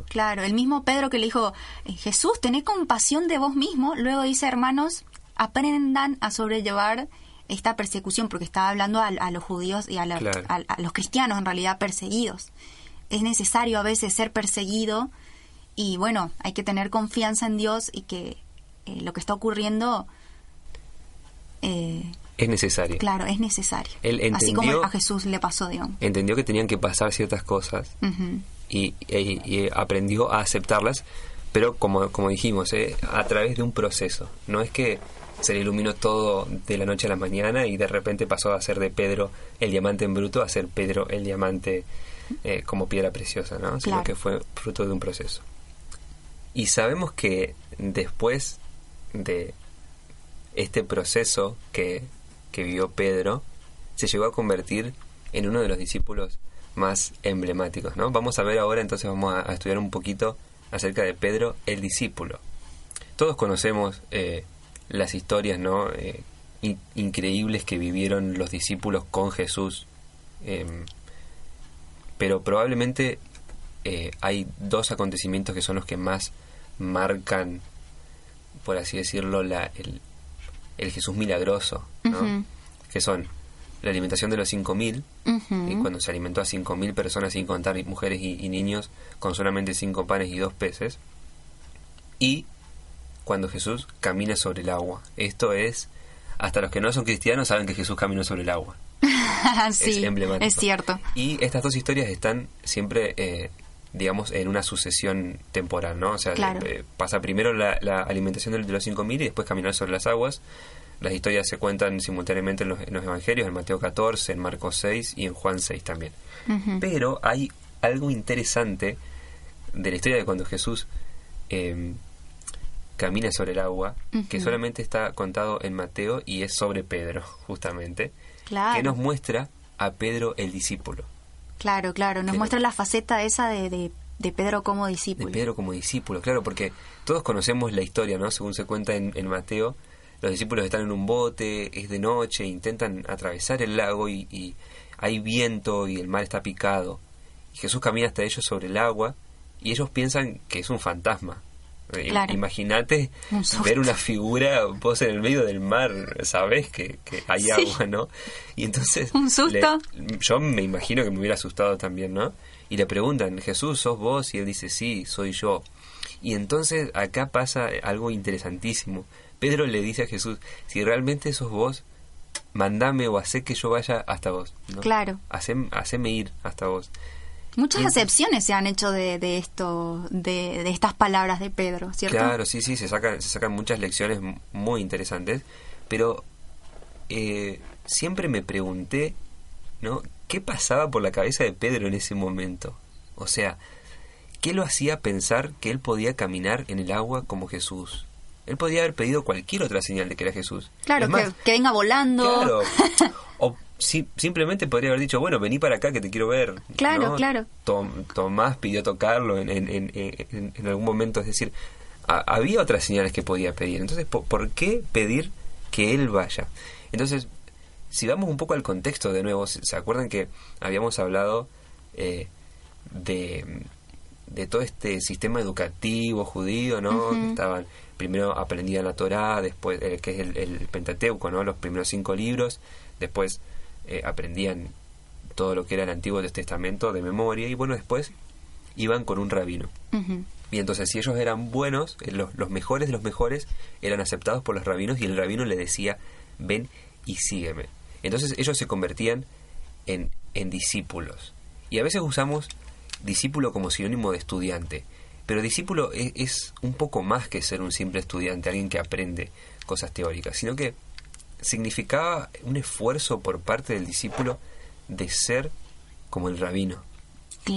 Claro, el mismo Pedro que le dijo, Jesús, tened compasión de vos mismo, luego dice, hermanos, aprendan a sobrellevar esta persecución, porque estaba hablando a, los judíos y a, a, los cristianos en realidad perseguidos es necesario a veces ser perseguido y bueno, hay que tener confianza en Dios y que eh, lo que está ocurriendo eh, es necesario. Claro, es necesario. Así como a Jesús le pasó, digamos. Entendió que tenían que pasar ciertas cosas y, aprendió a aceptarlas, pero como, como dijimos, eh, a través de un proceso. No es que se le iluminó todo de la noche a la mañana y de repente pasó a ser de Pedro el diamante en bruto a ser Pedro el diamante eh, como piedra preciosa, ¿no? Sino que fue fruto de un proceso. Y sabemos que después de este proceso que, que vivió Pedro, se llegó a convertir en uno de los discípulos más emblemáticos, ¿no? Vamos a ver ahora, entonces vamos a, estudiar un poquito acerca de Pedro el discípulo. Todos conocemos eh, las historias, ¿no? Eh, increíbles que vivieron los discípulos con Jesús, em, pero probablemente eh, hay dos acontecimientos que son los que más marcan, por así decirlo, la, el, el Jesús milagroso, ¿no? que son la alimentación de los 5.000, y cuando se alimentó a 5.000 personas sin contar mujeres y, niños con solamente cinco panes y dos peces, y cuando Jesús camina sobre el agua. Esto es, hasta los que no son cristianos saben que Jesús caminó sobre el agua. sí, es emblemático. Es cierto. Y estas dos historias están siempre, eh, digamos, en una sucesión temporal, ¿no? O sea, eh, pasa primero la, alimentación de, los 5.000 y después caminar sobre las aguas. Las historias se cuentan simultáneamente en los, evangelios, en Mateo 14, en Marcos 6 y en Juan 6 también. Pero hay algo interesante de la historia de cuando Jesús em, camina sobre el agua, que solamente está contado en Mateo y es sobre Pedro, justamente, que nos muestra a Pedro el discípulo. Claro, claro, nos muestra la faceta esa de, de, Pedro como discípulo. De Pedro como discípulo, claro, porque todos conocemos la historia, ¿no? Según se cuenta en, en Mateo, los discípulos están en un bote, es de noche, intentan atravesar el lago y, hay viento y el mar está picado. Y Jesús camina hasta ellos sobre el agua y ellos piensan que es un fantasma. Imagínate ver una figura, vos en el medio del mar, sabes que, hay agua, ¿no? Y entonces... Un susto. yo me imagino que me hubiera asustado también, ¿no? Y le preguntan, Jesús, ¿sos vos? Y él dice, sí, soy yo. Y entonces acá pasa algo interesantísimo. Pedro le dice a Jesús, si realmente sos vos, mandame o hacé que yo vaya hasta vos. Claro. haceme ir hasta vos. Muchas acepciones se han hecho de, de esto, de, de, estas palabras de Pedro, ¿cierto? Claro, sí, sí, se sacan, se sacan muchas lecciones muy interesantes, pero eh, siempre me pregunté, ¿no? ¿Qué pasaba por la cabeza de Pedro en ese momento? O sea, ¿qué lo hacía pensar que él podía caminar en el agua como Jesús? Él podía haber pedido cualquier otra señal de que era Jesús. Claro, que, venga volando. Claro. O simplemente podría haber dicho, bueno, vení para acá que te quiero ver. Claro, claro. Tomás pidió tocarlo en, en, en, algún momento, es decir, había otras señales que podía pedir. Entonces, ¿por, qué pedir que él vaya? Entonces, si vamos un poco al contexto de nuevo, ¿se acuerdan que habíamos hablado eh, de, de todo este sistema educativo judío, ¿no? Estaban primero aprendían la Torá, después eh, que es el, el, Pentateuco, ¿no? Los primeros cinco libros, después eh, aprendían todo lo que era el Antiguo Testamento de memoria y bueno, después iban con un rabino. Y entonces si ellos eran buenos, eh, los, los, mejores de los mejores eran aceptados por los rabinos y el rabino le decía, ven y sígueme. Entonces ellos se convertían en, en discípulos. Y a veces usamos discípulo como sinónimo de estudiante. Pero discípulo es, es, un poco más que ser un simple estudiante, alguien que aprende cosas teóricas, sino que significaba un esfuerzo por parte del discípulo de ser como el rabino.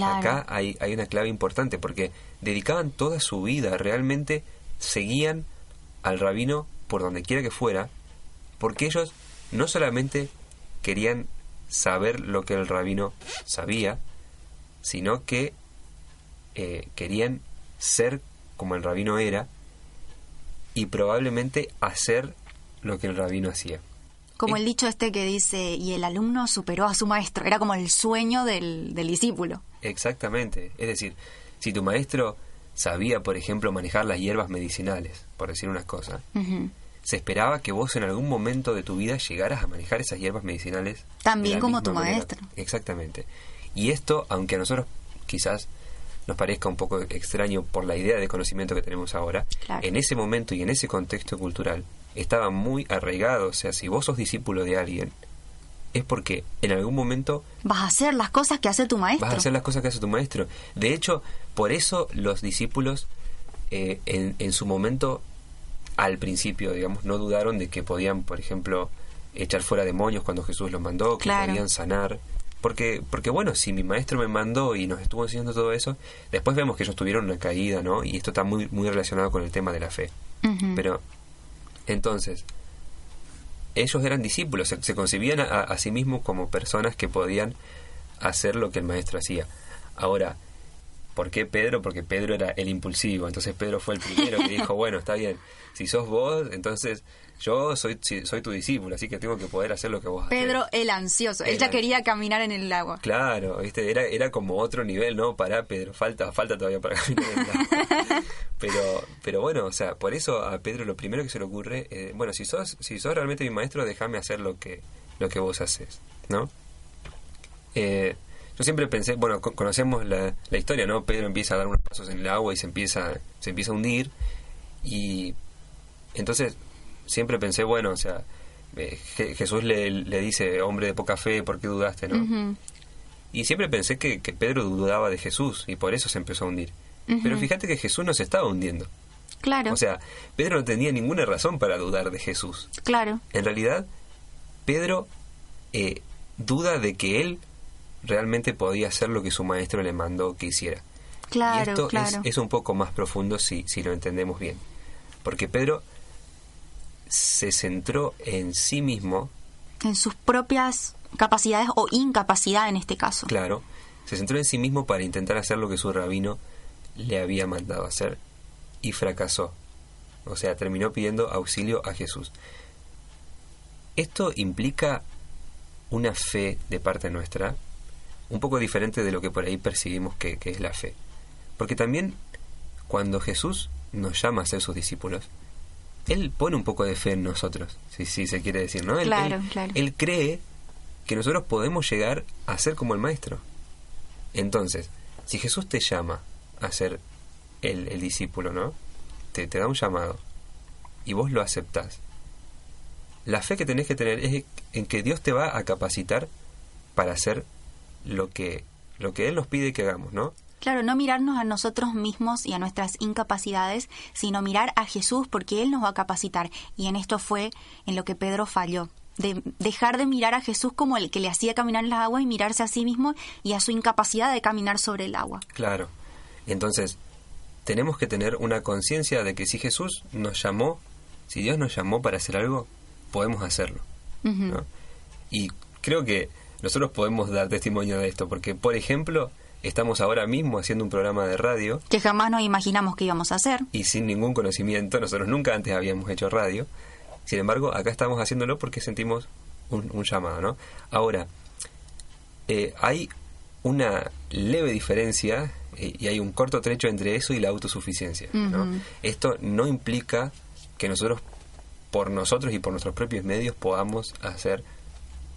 Acá hay, hay una clave importante porque dedicaban toda su vida, realmente seguían al rabino por donde quiera que fuera, porque ellos no solamente querían saber lo que el rabino sabía, sino que eh, querían ser como el rabino era y probablemente hacer lo que el rabino hacía. Como el dicho este que dice, y el alumno superó a su maestro, era como el sueño del, discípulo. Exactamente, es decir, si tu maestro sabía, por ejemplo, manejar las hierbas medicinales, por decir unas cosas, se esperaba que vos en algún momento de tu vida llegaras a manejar esas hierbas medicinales. También como tu maestro. Exactamente. Y esto, aunque a nosotros quizás nos parezca un poco extraño por la idea de conocimiento que tenemos ahora, en ese momento y en ese contexto cultural estaba muy arraigado. O sea, si vos sos discípulo de alguien, es porque en algún momento... Vas a hacer las cosas que hace tu maestro. Vas a hacer las cosas que hace tu maestro. De hecho, por eso los discípulos eh, en, en su momento, al principio, digamos, no dudaron de que podían, por ejemplo, echar fuera demonios cuando Jesús los mandó, que podían sanar. Porque, porque bueno, si mi maestro me mandó y nos estuvo enseñando todo eso, después vemos que ellos tuvieron una caída, ¿no? Y esto está muy, muy relacionado con el tema de la fe. Pero, entonces, ellos eran discípulos, se, concibían a, a, sí mismos como personas que podían hacer lo que el maestro hacía. Ahora, ¿por qué Pedro? Porque Pedro era el impulsivo, entonces Pedro fue el primero que dijo, bueno, está bien, si sos vos, entonces yo soy, soy tu discípulo, así que tengo que poder hacer lo que vos Pedro el ansioso, él ya quería caminar en el agua. Claro, ¿viste? Era, era como otro nivel, ¿no? Para Pedro, falta, falta todavía para caminar en el agua. pero, pero bueno, o sea, por eso a Pedro lo primero que se le ocurre, eh, bueno, si sos, si sos realmente mi maestro, déjame hacer lo que, lo que vos haces, ¿no? Eh, yo siempre pensé, bueno, conocemos la, la, historia, ¿no? Pedro empieza a dar unos pasos en el agua y se empieza, se empieza a hundir. Y entonces siempre pensé, bueno, o sea, eh, Jesús le, le, dice, hombre de poca fe, ¿por qué dudaste, no? Y siempre pensé que, que, Pedro dudaba de Jesús y por eso se empezó a hundir. Pero fíjate que Jesús no se estaba hundiendo. Claro. O sea, Pedro no tenía ninguna razón para dudar de Jesús. Claro. En realidad, Pedro eh, duda de que él realmente podía hacer lo que su maestro le mandó que hiciera. Claro, y esto claro. Es, es, un poco más profundo si, si lo entendemos bien. Porque Pedro se centró en sí mismo. En sus propias capacidades o incapacidad en este caso. Claro, se centró en sí mismo para intentar hacer lo que su rabino le había mandado hacer y fracasó. O sea, terminó pidiendo auxilio a Jesús. Esto implica una fe de parte nuestra un poco diferente de lo que por ahí percibimos que, que, es la fe. Porque también cuando Jesús nos llama a ser sus discípulos, Él pone un poco de fe en nosotros, si, si se quiere decir, ¿no? Él, claro, él, claro. él cree que nosotros podemos llegar a ser como el Maestro. Entonces, si Jesús te llama a ser el, el discípulo, ¿no? Te, te, da un llamado y vos lo aceptás. La fe que tenés que tener es en que Dios te va a capacitar para hacer lo que, lo que Él nos pide que hagamos, ¿no? Claro, no mirarnos a nosotros mismos y a nuestras incapacidades, sino mirar a Jesús porque Él nos va a capacitar. Y en esto fue en lo que Pedro falló. De dejar de mirar a Jesús como el que le hacía caminar en el agua y mirarse a sí mismo y a su incapacidad de caminar sobre el agua. Claro. Entonces, tenemos que tener una conciencia de que si Jesús nos llamó, si Dios nos llamó para hacer algo, podemos hacerlo. Uh -huh. ¿no? Y creo que nosotros podemos dar testimonio de esto, porque, por ejemplo, estamos ahora mismo haciendo un programa de radio. Que jamás nos imaginamos que íbamos a hacer. Y sin ningún conocimiento, nosotros nunca antes habíamos hecho radio. Sin embargo, acá estamos haciéndolo porque sentimos un, un llamado, ¿no? Ahora, eh, hay una leve diferencia eh, y hay un corto trecho entre eso y la autosuficiencia, Uh ¿no? Esto no implica que nosotros, por nosotros y por nuestros propios medios, podamos hacer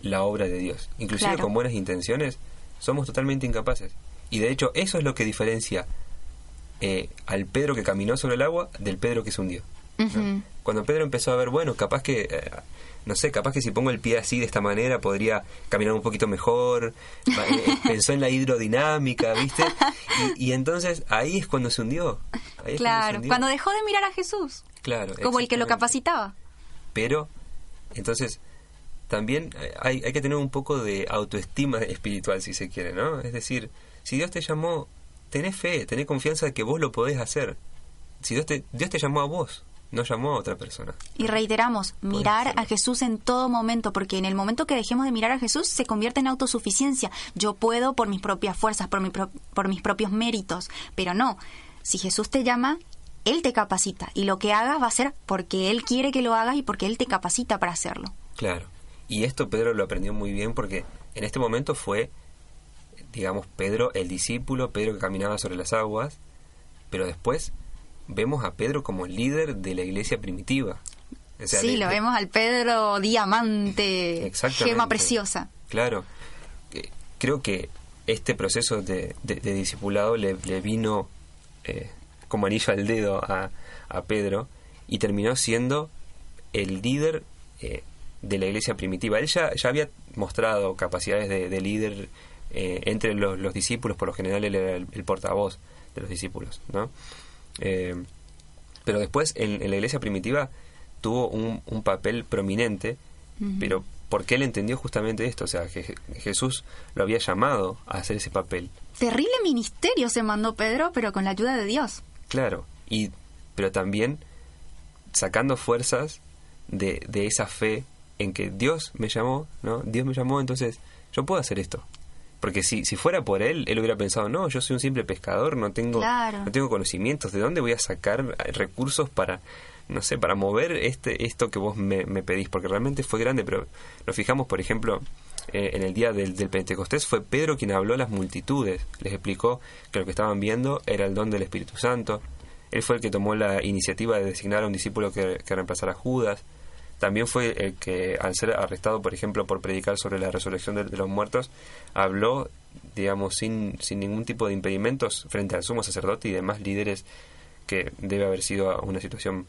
la obra de Dios. Inclusive Claro. con buenas intenciones, somos totalmente incapaces. Y de hecho, eso es lo que diferencia eh, al Pedro que caminó sobre el agua del Pedro que se hundió. Cuando Pedro empezó a ver, bueno, capaz que, eh, no sé, capaz que si pongo el pie así de esta manera podría caminar un poquito mejor, eh, pensó en la hidrodinámica, ¿viste? Y, y entonces ahí es cuando se hundió. Ahí cuando Claro, hundió. cuando dejó de mirar a Jesús, Claro, como el que lo capacitaba. Pero, entonces, también hay, hay que tener un poco de autoestima espiritual, si se quiere, ¿no? Es decir, si Dios te llamó, tenés fe, tenés confianza de que vos lo podés hacer. Si Dios te, Dios te llamó a vos, no llamó a otra persona. Y reiteramos, mirar a Jesús en todo momento, porque en el momento que dejemos de mirar a Jesús se convierte en autosuficiencia. Yo puedo por mis propias fuerzas, por, mi pro- por mis propios méritos, pero no. Si Jesús te llama, Él te capacita y lo que hagas va a ser porque Él quiere que lo hagas y porque Él te capacita para hacerlo. Claro. Y esto Pedro lo aprendió muy bien porque en este momento fue, digamos, Pedro el discípulo, Pedro que caminaba sobre las aguas, pero después vemos a Pedro como líder de la iglesia primitiva. O sea, sí, de- lo de- vemos al Pedro diamante, gema preciosa. Claro. Eh, Creo que este proceso de, de- discipulado le, le vino eh, como anillo al dedo a, a Pedro y terminó siendo el líder eh, de la iglesia primitiva. Él ya, ya había mostrado capacidades de, de líder eh, entre los, los discípulos, por lo general él era el, el portavoz de los discípulos, ¿no? Eh, pero después en, en la iglesia primitiva tuvo un, un papel prominente, Ujú. pero porque él entendió justamente esto, o sea, que Je- Jesús lo había llamado a hacer ese papel. Terrible ministerio se mandó Pedro, pero con la ayuda de Dios. Claro, y pero también sacando fuerzas de, de esa fe en que Dios me llamó, ¿no? Dios me llamó, entonces yo puedo hacer esto. Porque si, si fuera por él, él hubiera pensado, no, yo soy un simple pescador, no tengo, Claro. no tengo conocimientos, ¿de dónde voy a sacar eh, recursos para, no sé, para mover este esto que vos me, me pedís? Porque realmente fue grande, pero nos fijamos, por ejemplo, eh, en el día del, del Pentecostés fue Pedro quien habló a las multitudes, les explicó que lo que estaban viendo era el don del Espíritu Santo. Él fue el que tomó la iniciativa de designar a un discípulo que, que reemplazara a Judas. También fue el que, al ser arrestado, por ejemplo, por predicar sobre la resurrección de, de los muertos, habló, digamos, sin, sin ningún tipo de impedimentos frente al sumo sacerdote y demás líderes, que debe haber sido una situación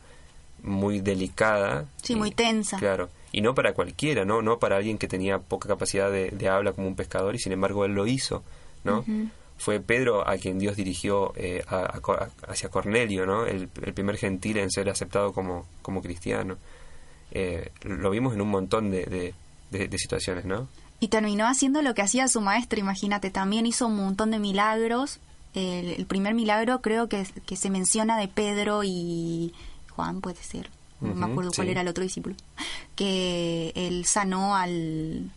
muy delicada. Sí, Y- muy tensa. Claro. Y no para cualquiera, ¿no? No para alguien que tenía poca capacidad de, de habla como un pescador y sin embargo él lo hizo, ¿no? Fue Pedro a quien Dios dirigió eh, a- hacia Cornelio, ¿no? El, el primer gentil en ser aceptado como, como cristiano. Eh, lo vimos en un montón de, de- de- de situaciones, ¿no? Y terminó haciendo lo que hacía su maestro, imagínate, también hizo un montón de milagros. El, el primer milagro creo que, que se menciona de Pedro y Juan, puede ser. No me acuerdo cuál era el otro discípulo. Que él sanó al,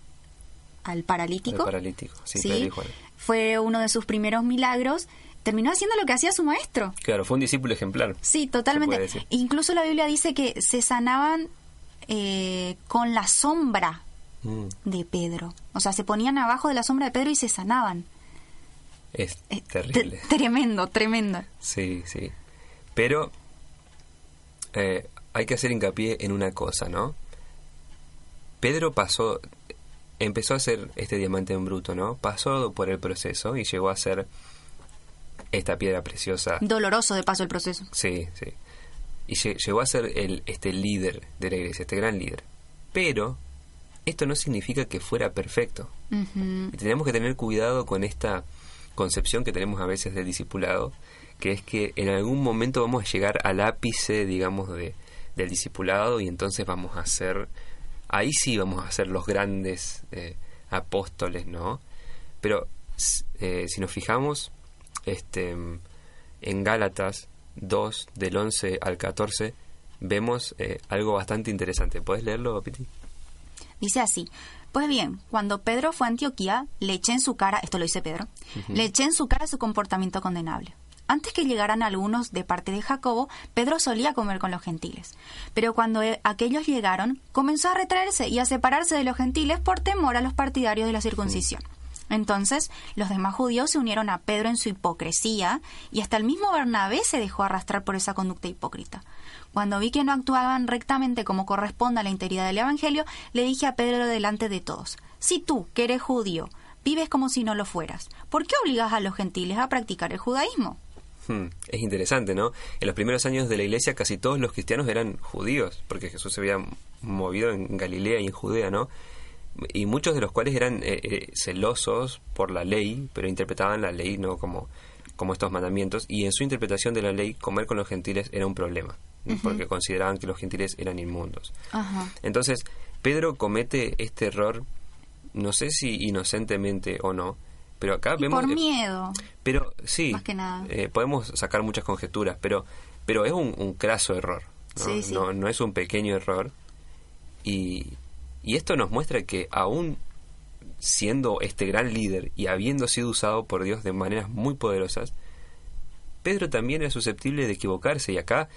al paralítico. paralítico, sí, Sí. Pedro y Juan. Fue uno de sus primeros milagros. Terminó haciendo lo que hacía su maestro. Claro, fue un discípulo ejemplar. Sí, totalmente. Incluso la Biblia dice que se sanaban eh, con la sombra Mm, de Pedro. O sea, se ponían abajo de la sombra de Pedro y se sanaban. es Eh, terrible. te- tremendo, tremendo. Sí, sí. Pero eh, hay que hacer hincapié en una cosa, ¿no? Pedro pasó, empezó a hacer este diamante en bruto, ¿no? Pasó por el proceso y llegó a ser esta piedra preciosa. Doloroso de paso el proceso. Sí, sí. Y lle- llegó a ser el, este líder de la iglesia, este gran líder. Pero esto no significa que fuera perfecto. Y tenemos que tener cuidado con esta concepción que tenemos a veces del discipulado, que es que en algún momento vamos a llegar al ápice, digamos, de, del discipulado y entonces vamos a ser, ahí sí vamos a ser los grandes eh, apóstoles, ¿no? Pero eh, si nos fijamos este, en Gálatas 2, del 11 al 14, vemos eh, algo bastante interesante. ¿Puedes leerlo, Piti? Dice así. Pues bien, cuando Pedro fue a Antioquía, le eché en su cara, esto lo dice Pedro, le eché en su cara su comportamiento condenable. Antes que llegaran algunos de parte de Jacobo, Pedro solía comer con los gentiles. Pero cuando e- aquellos llegaron, comenzó a retraerse y a separarse de los gentiles por temor a los partidarios de la circuncisión. Entonces, los demás judíos se unieron a Pedro en su hipocresía y hasta el mismo Bernabé se dejó arrastrar por esa conducta hipócrita. Cuando vi que no actuaban rectamente como corresponde a la integridad del Evangelio, le dije a Pedro delante de todos, si tú, que eres judío, vives como si no lo fueras, ¿por qué obligas a los gentiles a practicar el judaísmo? Hmm, Es interesante, ¿no? En los primeros años de la iglesia casi todos los cristianos eran judíos, porque Jesús se había movido en Galilea y en Judea, ¿no? Y muchos de los cuales eran eh, eh, celosos por la ley, pero interpretaban la ley no como, como estos mandamientos, y en su interpretación de la ley comer con los gentiles era un problema, porque consideraban que los gentiles eran inmundos. Entonces, Pedro comete este error, no sé si inocentemente o no, pero acá Y vemos... por eh, miedo. pero sí, Más que nada. eh, podemos sacar muchas conjeturas, pero, pero es un, un craso error. ¿no? Sí, sí. No, no es un pequeño error. Y, y esto nos muestra que aún siendo este gran líder y habiendo sido usado por Dios de maneras muy poderosas, Pedro también era susceptible de equivocarse. Y acá,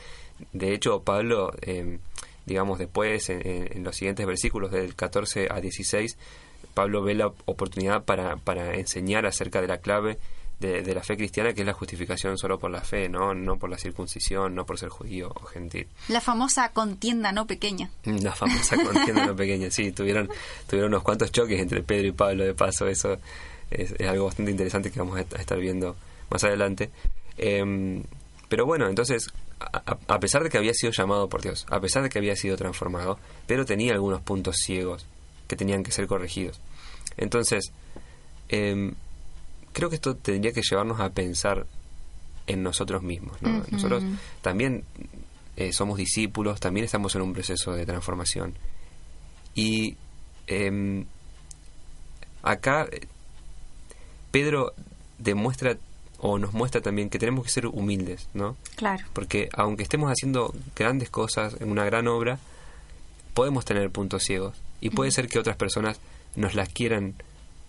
de hecho, Pablo, eh, digamos después, en, en- en los siguientes versículos del 14 a 16, Pablo ve la oportunidad para, para enseñar acerca de la clave de, de la fe cristiana, que es la justificación solo por la fe, ¿no? no por la circuncisión, no por ser judío o gentil. La famosa contienda no pequeña. La famosa contienda no pequeña, sí, tuvieron, tuvieron unos cuantos choques entre Pedro y Pablo, de paso, eso es, es algo bastante interesante que vamos a, estar viendo más adelante. Em, pero bueno, entonces, a, a- a pesar de que había sido llamado por Dios, a pesar de que había sido transformado, Pedro tenía algunos puntos ciegos que tenían que ser corregidos. Entonces, em, creo que esto tendría que llevarnos a pensar en nosotros mismos. ¿no? Nosotros también eh, somos discípulos, también estamos en un proceso de transformación. Y em, acá eh, Pedro demuestra o nos muestra también que tenemos que ser humildes, ¿no? Claro. Porque aunque estemos haciendo grandes cosas en una gran obra, podemos tener puntos ciegos Y puede ser que otras personas nos las quieran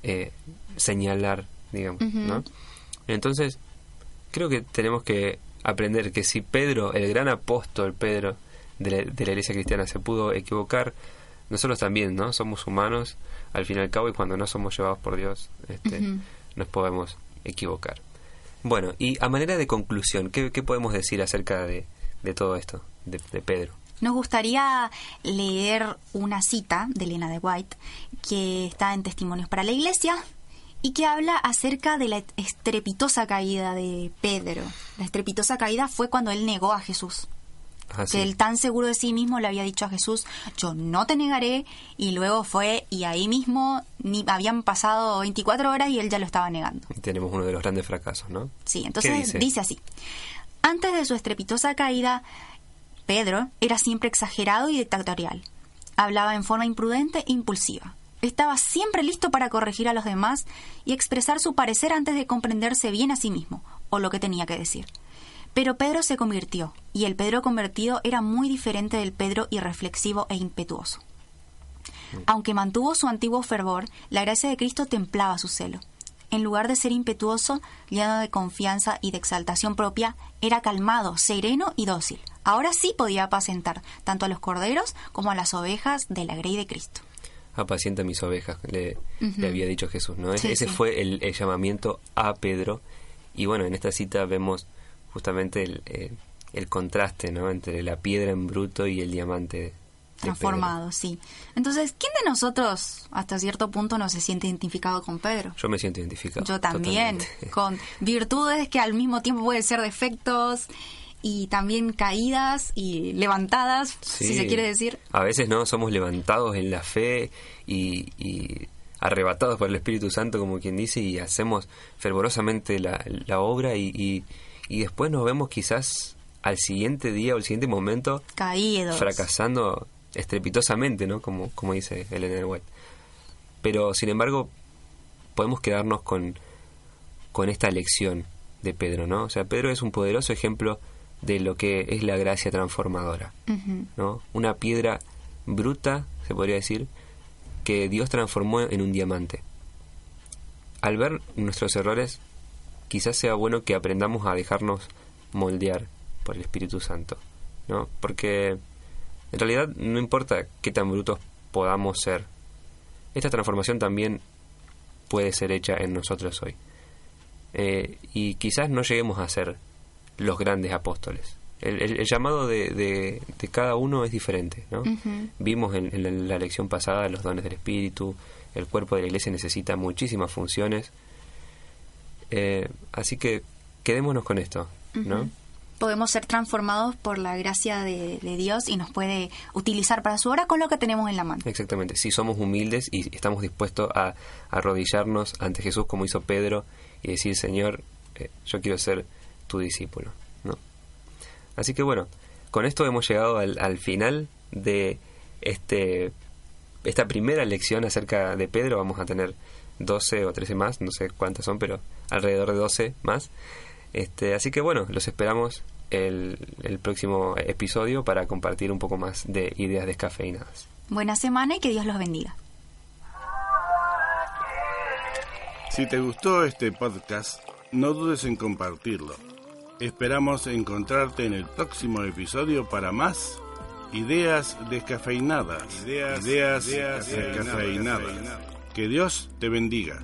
eh, señalar, digamos, ¿no? Entonces, creo que tenemos que aprender que si Pedro, el gran apóstol Pedro de la, de la iglesia cristiana, se pudo equivocar, nosotros también, ¿no? Somos humanos, al fin y al cabo, y cuando no somos llevados por Dios, este, nos podemos equivocar. Bueno, y a manera de conclusión, ¿qué, qué podemos decir acerca de, de todo esto, de, de Pedro? Nos gustaría leer una cita de Elena de White que está en Testimonios para la Iglesia y que habla acerca de la estrepitosa caída de Pedro. La estrepitosa caída fue cuando él negó a Jesús. Ah, sí. Que él tan seguro de sí mismo le había dicho a Jesús, yo no te negaré, y luego fue, y ahí mismo ni habían pasado 24 horas y él ya lo estaba negando. Tenemos uno de los grandes fracasos, ¿no? Sí, entonces dice? dice? así. Antes de su estrepitosa caída, Pedro era siempre exagerado y dictatorial. Hablaba en forma imprudente e impulsiva. Estaba siempre listo para corregir a los demás y expresar su parecer antes de comprenderse bien a sí mismo, o lo que tenía que decir. Pero Pedro se convirtió, y el Pedro convertido era muy diferente del Pedro irreflexivo e impetuoso. Aunque mantuvo su antiguo fervor, la gracia de Cristo templaba su celo. En lugar de ser impetuoso, lleno de confianza y de exaltación propia, era calmado, sereno y dócil. Ahora sí podía apacentar tanto a los corderos como a las ovejas de la grey de Cristo. Apacienta mis ovejas, le, le había dicho Jesús, ¿no? Sí, Ese sí. fue el, el llamamiento a Pedro. Y bueno, en esta cita vemos justamente el, eh, el contraste, ¿no? Entre la piedra en bruto y el diamante. Transformado, sí. Entonces, ¿quién de nosotros hasta cierto punto no se siente identificado con Pedro? Yo me siento identificado. Yo también, totalmente. con virtudes que al mismo tiempo pueden ser defectos y también caídas y levantadas, si se quiere decir. A veces no somos levantados en la fe y, y arrebatados por el Espíritu Santo, como quien dice, y hacemos fervorosamente la, la obra y, y, y después nos vemos quizás al siguiente día o al siguiente momento Caídos. fracasando estrepitosamente, ¿no? Como, como dice Elena White. Pero, sin embargo, podemos quedarnos con, con esta lección de Pedro, ¿no? O sea, Pedro es un poderoso ejemplo de lo que es la gracia transformadora. ¿no? Una piedra bruta, se podría decir, que Dios transformó en un diamante. Al ver nuestros errores, quizás sea bueno que aprendamos a dejarnos moldear por el Espíritu Santo, ¿no? Porque en realidad no importa qué tan brutos podamos ser, esta transformación también puede ser hecha en nosotros hoy. Eh, y quizás no lleguemos a ser los grandes apóstoles. El, el- el llamado de, de- de cada uno es diferente, ¿no? Vimos en, en la, la lección pasada los dones del Espíritu, el cuerpo de la iglesia necesita muchísimas funciones. Eh, así que quedémonos con esto, ¿no? Podemos ser transformados por la gracia de, de Dios y nos puede utilizar para su obra con lo que tenemos en la mano. Exactamente, si somos humildes y estamos dispuestos a arrodillarnos ante Jesús como hizo Pedro y decir, Señor, eh, yo quiero ser tu discípulo. ¿no? Así que bueno, con esto hemos llegado al, al final de este esta primera lección acerca de Pedro. Vamos a tener 12 o 13 más, no sé cuántas son, pero alrededor de 12 más. Este, así que bueno, los esperamos el, el próximo episodio para compartir un poco más de ideas descafeinadas. Buena semana y que Dios los bendiga. Si te gustó este podcast, no dudes en compartirlo. Esperamos encontrarte en el próximo episodio para más ideas descafeinadas. Ideas, descafeinadas. Que Dios te bendiga.